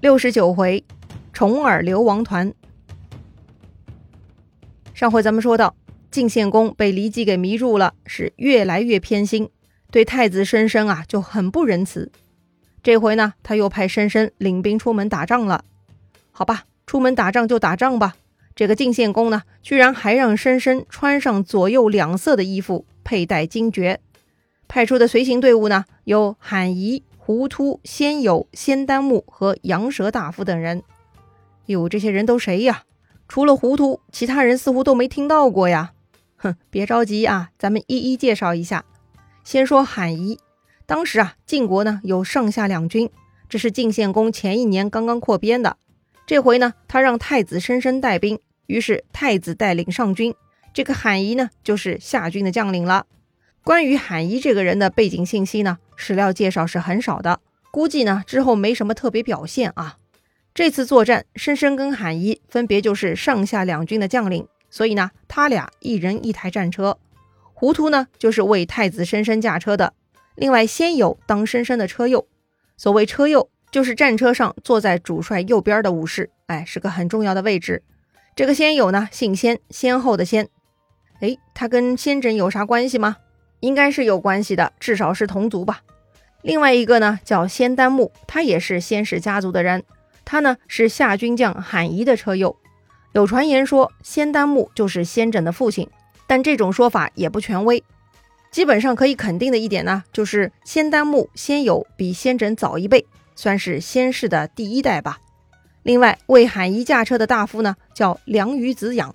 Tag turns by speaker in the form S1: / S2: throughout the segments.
S1: 六十九回，重耳流亡团。上回咱们说到，晋献公被骊姬给迷住了，是越来越偏心，对太子申申啊就很不仁慈。这回呢，他又派申申领兵出门打仗了。好吧，出门打仗就打仗吧。这个晋献公呢，居然还让申申穿上左右两色的衣服，佩戴金爵。派出的随行队伍呢，有罕仪。胡突、先友、先丹木和羊舌大夫等人，哟，这些人都谁呀？除了胡突，其他人似乎都没听到过呀。哼，别着急啊，咱们一一介绍一下。先说罕仪，当时啊，晋国呢有上下两军，这是晋献公前一年刚刚扩编的。这回呢，他让太子申申带兵，于是太子带领上军，这个罕仪呢就是下军的将领了。关于罕仪这个人的背景信息呢，史料介绍是很少的，估计呢之后没什么特别表现啊。这次作战，申申跟罕仪分别就是上下两军的将领，所以呢，他俩一人一台战车。糊涂呢就是为太子申申驾车的，另外先有当申申的车右。所谓车右，就是战车上坐在主帅右边的武士，哎，是个很重要的位置。这个先有呢，姓先，先后的先。哎，他跟先轸有啥关系吗？应该是有关系的，至少是同族吧。另外一个呢，叫仙丹木，他也是仙氏家族的人。他呢是夏军将罕仪的车右。有传言说仙丹木就是先轸的父亲，但这种说法也不权威。基本上可以肯定的一点呢，就是仙丹木先有比先轸早一辈，算是仙氏的第一代吧。另外为罕仪驾车的大夫呢，叫梁于子养。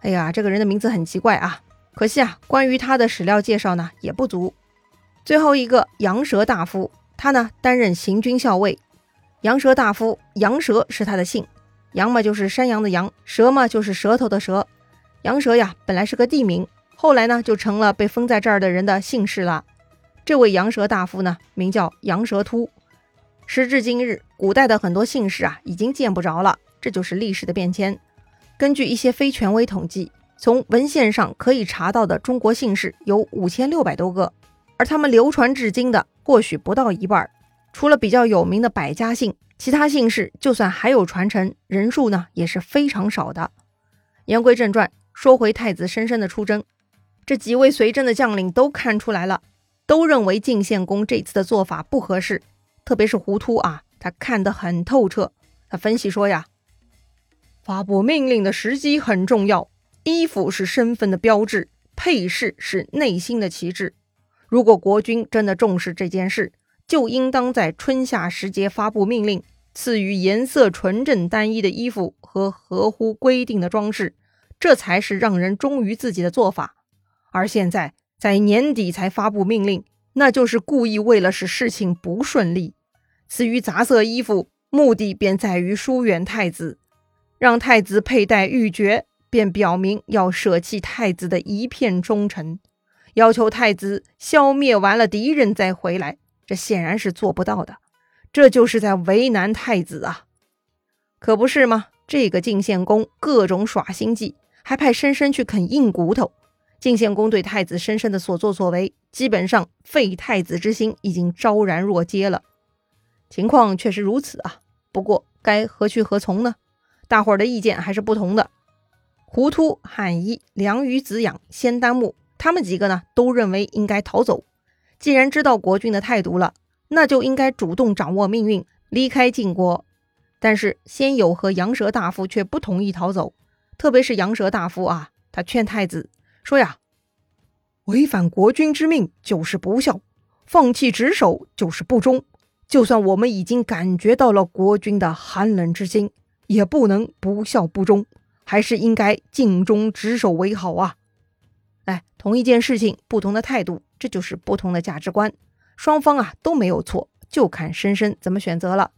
S1: 哎呀，这个人的名字很奇怪啊。可惜啊，关于他的史料介绍呢也不足。最后一个羊舌大夫，他呢担任行军校尉。羊舌大夫羊舌是他的姓，羊嘛就是山羊的羊，舌嘛就是舌头的舌。羊舌呀本来是个地名，后来呢就成了被封在这儿的人的姓氏了。这位羊舌大夫呢名叫羊舌突。时至今日，古代的很多姓氏啊已经见不着了，这就是历史的变迁。根据一些非权威统计。从文献上可以查到的中国姓氏有五千六百多个，而他们流传至今的或许不到一半。除了比较有名的百家姓，其他姓氏就算还有传承，人数呢也是非常少的。言归正传，说回太子申申的出征，这几位随征的将领都看出来了，都认为晋献公这次的做法不合适，特别是胡突啊，他看得很透彻。他分析说呀，发布命令的时机很重要。衣服是身份的标志，配饰是内心的旗帜。如果国君真的重视这件事，就应当在春夏时节发布命令，赐予颜色纯正单一的衣服和合乎规定的装饰，这才是让人忠于自己的做法。而现在在年底才发布命令，那就是故意为了使事情不顺利。赐予杂色衣服，目的便在于疏远太子，让太子佩戴玉珏。便表明要舍弃太子的一片忠臣，要求太子消灭完了敌人再回来，这显然是做不到的。这就是在为难太子啊，可不是吗？这个晋献公各种耍心计，还派申申去啃硬骨头。晋献公对太子申申的所作所为，基本上废太子之心已经昭然若揭了。情况确实如此啊，不过该何去何从呢？大伙儿的意见还是不同的。胡突、罕仪、梁于子养、仙丹木，他们几个呢，都认为应该逃走。既然知道国君的态度了，那就应该主动掌握命运，离开晋国。但是先友和羊舌大夫却不同意逃走，特别是羊舌大夫啊，他劝太子说呀：“违反国君之命就是不孝，放弃职守就是不忠。就算我们已经感觉到了国君的寒冷之心，也不能不孝不忠。”还是应该尽忠职守为好啊！哎，同一件事情，不同的态度，这就是不同的价值观。双方啊都没有错，就看申申怎么选择了。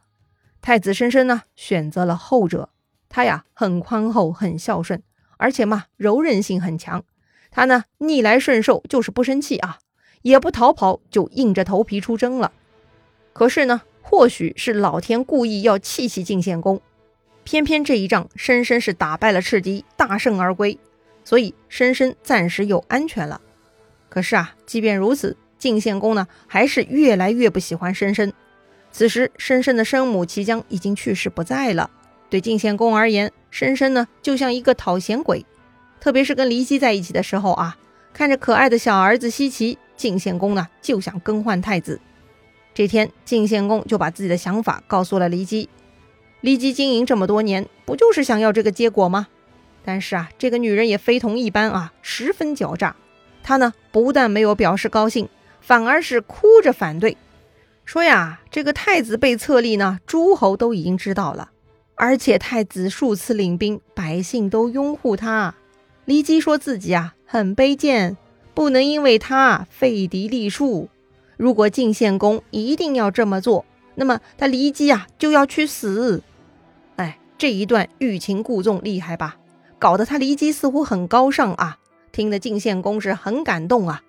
S1: 太子申申呢，选择了后者。他呀很宽厚，很孝顺，而且嘛柔韧性很强。他呢逆来顺受，就是不生气啊，也不逃跑，就硬着头皮出征了。可是呢，或许是老天故意要气气晋献公。偏偏这一仗，申申是打败了赤敌，大胜而归，所以申申暂时又安全了。可是啊，即便如此，晋献公呢，还是越来越不喜欢申申。此时申申的生母齐姜已经去世不在了。对晋献公而言，申申呢就像一个讨嫌鬼，特别是跟骊姬在一起的时候啊，看着可爱的小儿子奚齐，晋献公呢就想更换太子。这天，晋献公就把自己的想法告诉了骊姬。骊姬经营这么多年，不就是想要这个结果吗？但是啊，这个女人也非同一般啊，十分狡诈。她呢，不但没有表示高兴，反而是哭着反对，说呀，这个太子被册立呢，诸侯都已经知道了，而且太子数次领兵，百姓都拥护他。骊姬说自己啊很卑贱，不能因为他废嫡立庶。如果晋献公一定要这么做，那么他骊姬啊就要去死。这一段欲擒故纵厉害吧？搞得他骊姬似乎很高尚啊，听得晋献公是很感动啊。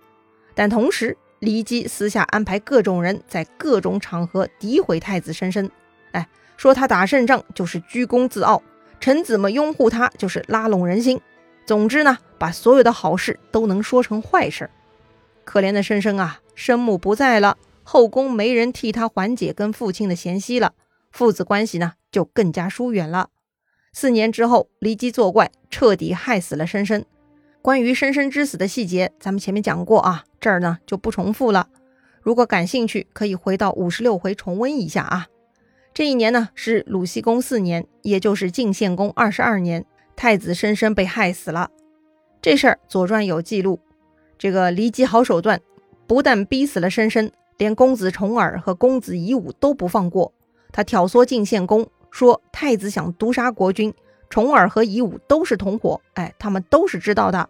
S1: 但同时，骊姬私下安排各种人在各种场合诋毁太子申申，哎，说他打胜仗就是居功自傲，臣子们拥护他就是拉拢人心。总之呢，把所有的好事都能说成坏事。可怜的申申啊！生母不在了，后宫没人替他缓解跟父亲的嫌隙了，父子关系呢就更加疏远了。四年之后，骊姬作怪，彻底害死了申申。关于申申之死的细节，咱们前面讲过啊，这儿呢就不重复了。如果感兴趣，可以回到五十六回重温一下啊。这一年呢是鲁僖公四年，也就是晋献公二十二年，太子申申被害死了。这事儿《左传》有记录，这个骊姬好手段。不但逼死了申申，连公子重耳和公子夷吾都不放过。他挑唆晋献公说：“太子想毒杀国君，重耳和夷吾都是同伙，哎，他们都是知道的。”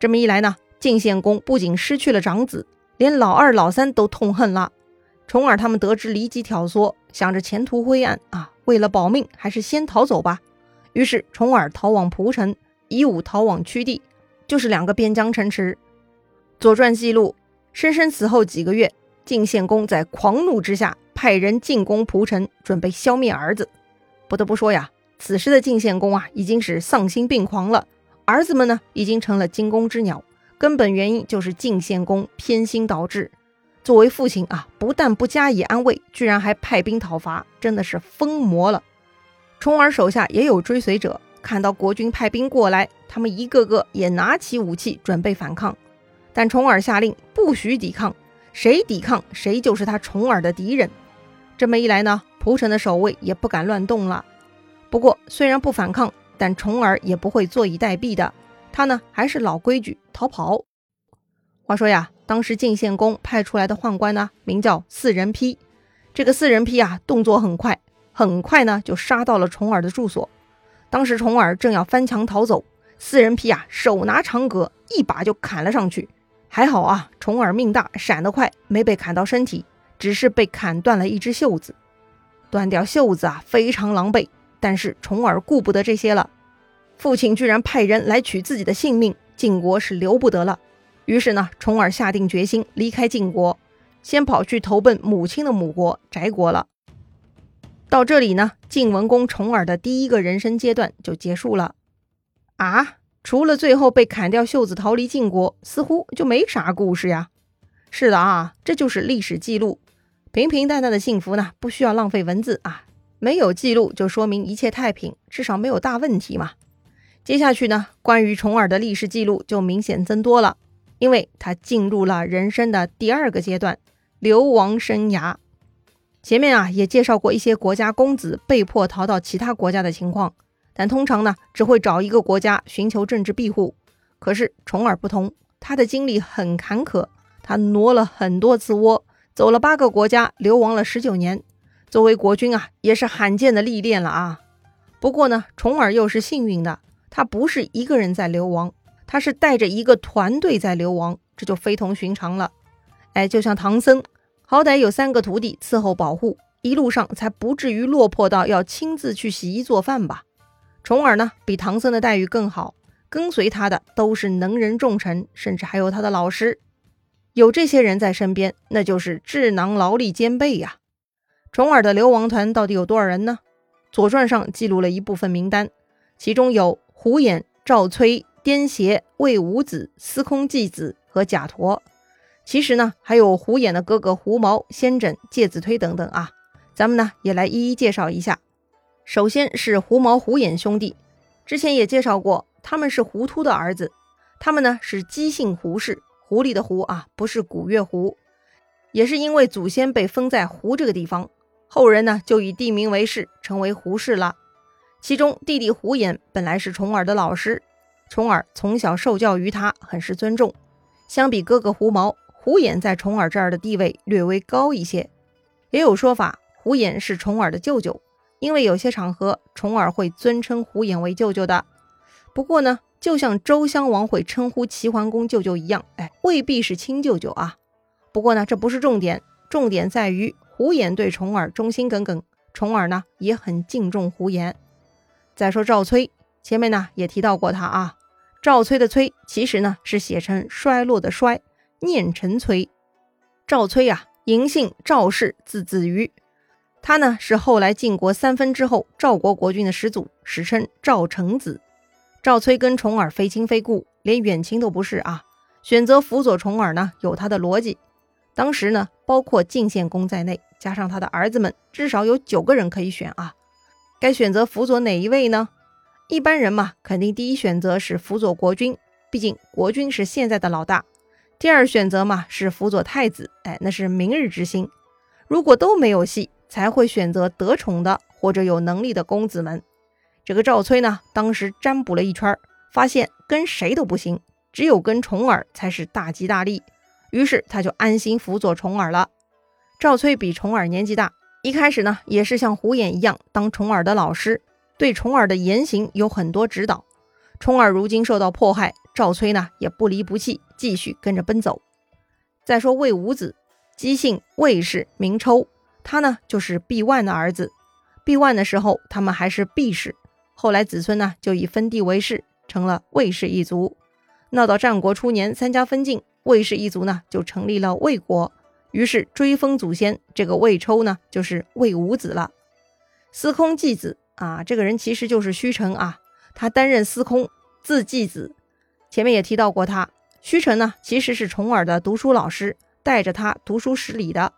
S1: 这么一来呢，晋献公不仅失去了长子，连老二、老三都痛恨了。重耳他们得知骊姬挑唆，想着前途灰暗啊，为了保命，还是先逃走吧。于是重耳逃往蒲城，夷吾逃往曲地，就是两个边疆城池。《左传》记录。申申死后几个月，晋献公在狂怒之下派人进攻蒲城，准备消灭儿子。不得不说呀，此时的晋献公啊，已经是丧心病狂了。儿子们呢，已经成了惊弓之鸟。根本原因就是晋献公偏心导致。作为父亲啊，不但不加以安慰，居然还派兵讨伐，真的是疯魔了。重耳手下也有追随者，看到国君派兵过来，他们一个个也拿起武器准备反抗。但重耳下令不许抵抗，谁抵抗谁就是他重耳的敌人。这么一来呢，蒲城的守卫也不敢乱动了。不过虽然不反抗，但重耳也不会坐以待毙的。他呢还是老规矩，逃跑。话说呀，当时晋献公派出来的宦官呢，名叫四人批。这个四人批啊，动作很快，很快呢就杀到了重耳的住所。当时重耳正要翻墙逃走，四人批啊手拿长戈，一把就砍了上去。还好啊，重耳命大，闪得快，没被砍到身体，只是被砍断了一只袖子。断掉袖子啊，非常狼狈。但是重耳顾不得这些了，父亲居然派人来取自己的性命，晋国是留不得了。于是呢，重耳下定决心离开晋国，先跑去投奔母亲的母国翟国了。到这里呢，晋文公重耳的第一个人生阶段就结束了。啊？除了最后被砍掉袖子逃离晋国，似乎就没啥故事呀。是的啊，这就是历史记录。平平淡淡的幸福呢，不需要浪费文字啊。没有记录就说明一切太平，至少没有大问题嘛。接下去呢，关于重耳的历史记录就明显增多了，因为他进入了人生的第二个阶段——流亡生涯。前面啊也介绍过一些国家公子被迫逃到其他国家的情况。但通常呢，只会找一个国家寻求政治庇护。可是重耳不同，他的经历很坎坷，他挪了很多次窝，走了八个国家，流亡了十九年。作为国君啊，也是罕见的历练了啊。不过呢，重耳又是幸运的，他不是一个人在流亡，他是带着一个团队在流亡，这就非同寻常了。哎，就像唐僧，好歹有三个徒弟伺候保护，一路上才不至于落魄到要亲自去洗衣做饭吧。重耳呢，比唐僧的待遇更好，跟随他的都是能人重臣，甚至还有他的老师。有这些人在身边，那就是智囊劳力兼备呀。重耳的流亡团到底有多少人呢？《左传》上记录了一部分名单，其中有胡衍、赵崔、颠邪、魏武子、司空季子和贾陀。其实呢，还有胡衍的哥哥胡毛、先轸、介子推等等啊。咱们呢也来一一介绍一下。首先是胡毛胡眼兄弟，之前也介绍过，他们是胡突的儿子，他们呢是姬姓胡氏，狐狸的狐啊，不是古月胡。也是因为祖先被封在胡这个地方，后人呢就以地名为氏，成为胡氏了。其中弟弟胡衍本来是重耳的老师，重耳从小受教于他，很是尊重。相比哥哥胡毛，胡衍在重耳这儿的地位略微高一些。也有说法，胡衍是重耳的舅舅，因为有些场合重耳会尊称胡衍为舅舅的。不过呢，就像周襄王会称呼齐桓公舅舅一样，哎，未必是亲舅舅啊。不过呢，这不是重点，重点在于胡衍对重耳忠心耿耿，重耳呢也很敬重胡衍。再说赵崔，前面呢也提到过他啊。赵崔的崔其实呢是写成衰落的衰，念成崔。赵崔啊，嬴姓赵氏，字子瑜。他呢是后来晋国三分之后赵国国君的始祖，史称赵成子。赵崔跟重耳非亲非故，连远亲都不是啊。选择辅佐重耳呢，有他的逻辑。当时呢，包括晋献公在内，加上他的儿子们，至少有九个人可以选啊。该选择辅佐哪一位呢？一般人嘛，肯定第一选择是辅佐国君，毕竟国君是现在的老大。第二选择嘛是辅佐太子，哎，那是明日之星。如果都没有戏，才会选择得宠的或者有能力的公子们。这个赵崔呢，当时占卜了一圈，发现跟谁都不行，只有跟重耳才是大吉大利。于是他就安心辅佐重耳了。赵崔比重耳年纪大。一开始呢，也是像胡衍一样当重耳的老师，对重耳的言行有很多指导。重耳如今受到迫害，赵崔呢也不离不弃，继续跟着奔走。再说魏武子，姬姓魏氏，名抽，他呢就是毕万的儿子。毕万的时候，他们还是毕氏，后来子孙呢就以分地为氏，成了魏氏一族。闹到战国初年，三家分晋，魏氏一族呢就成立了魏国。于是追封祖先，这个魏抽呢，就是魏武子了。司空季子啊，这个人其实就是虚臣啊，他担任司空，字季子。前面也提到过他。虚臣呢，其实是重耳的读书老师，带着他读书识礼的。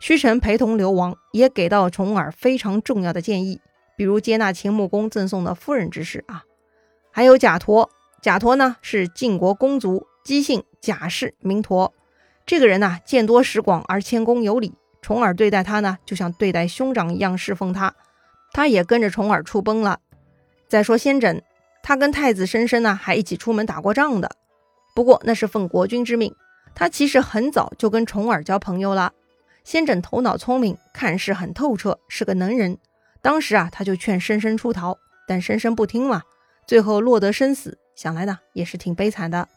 S1: 虚臣陪同流亡，也给到重耳非常重要的建议，比如接纳秦穆公赠送的夫人之事啊。还有贾陀，贾陀呢是晋国公族，姬姓，贾氏，名陀。这个人呢，见多识广而谦恭有礼，重耳对待他呢，就像对待兄长一样侍奉他，他也跟着重耳出奔了。再说先轸，他跟太子申申呢，还一起出门打过仗的，不过那是奉国君之命，他其实很早就跟重耳交朋友了。先轸头脑聪明，看事很透彻，是个能人。当时啊，他就劝申申出逃，但申申不听嘛，最后落得生死，想来呢，也是挺悲惨的。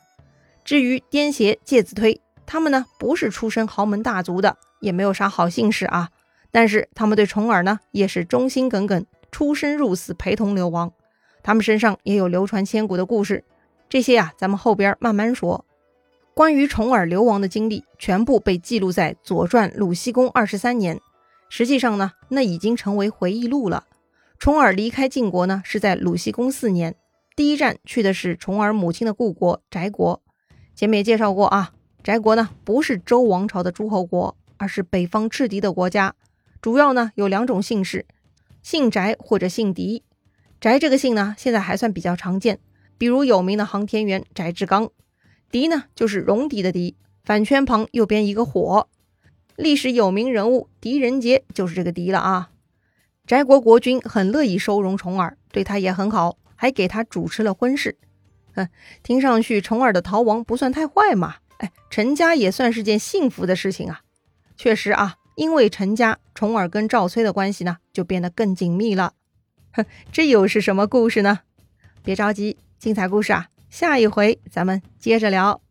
S1: 至于颠邪介子推。他们呢不是出身豪门大族的，也没有啥好姓氏啊。但是他们对重耳呢也是忠心耿耿，出生入死陪同流亡。他们身上也有流传千古的故事，这些啊咱们后边慢慢说。关于重耳流亡的经历，全部被记录在《左传》鲁僖公二十三年。实际上呢，那已经成为回忆录了。重耳离开晋国呢是在鲁僖公四年，第一站去的是重耳母亲的故国翟国。前面也介绍过啊。翟国呢，不是周王朝的诸侯国，而是北方赤狄的国家。主要呢有两种姓氏，姓翟或者姓狄。翟这个姓呢，现在还算比较常见，比如有名的航天员翟志刚。狄呢，就是戎狄的狄，反圈旁右边一个火。历史有名人物狄仁杰就是这个狄了啊。翟国国君很乐意收容重耳，对他也很好，还给他主持了婚事。哼，听上去重耳的逃亡不算太坏嘛。哎，成家也算是件幸福的事情啊。确实啊，因为成家，重耳跟赵崔的关系呢就变得更紧密了。哼，这又是什么故事呢？别着急，精彩故事啊，下一回咱们接着聊。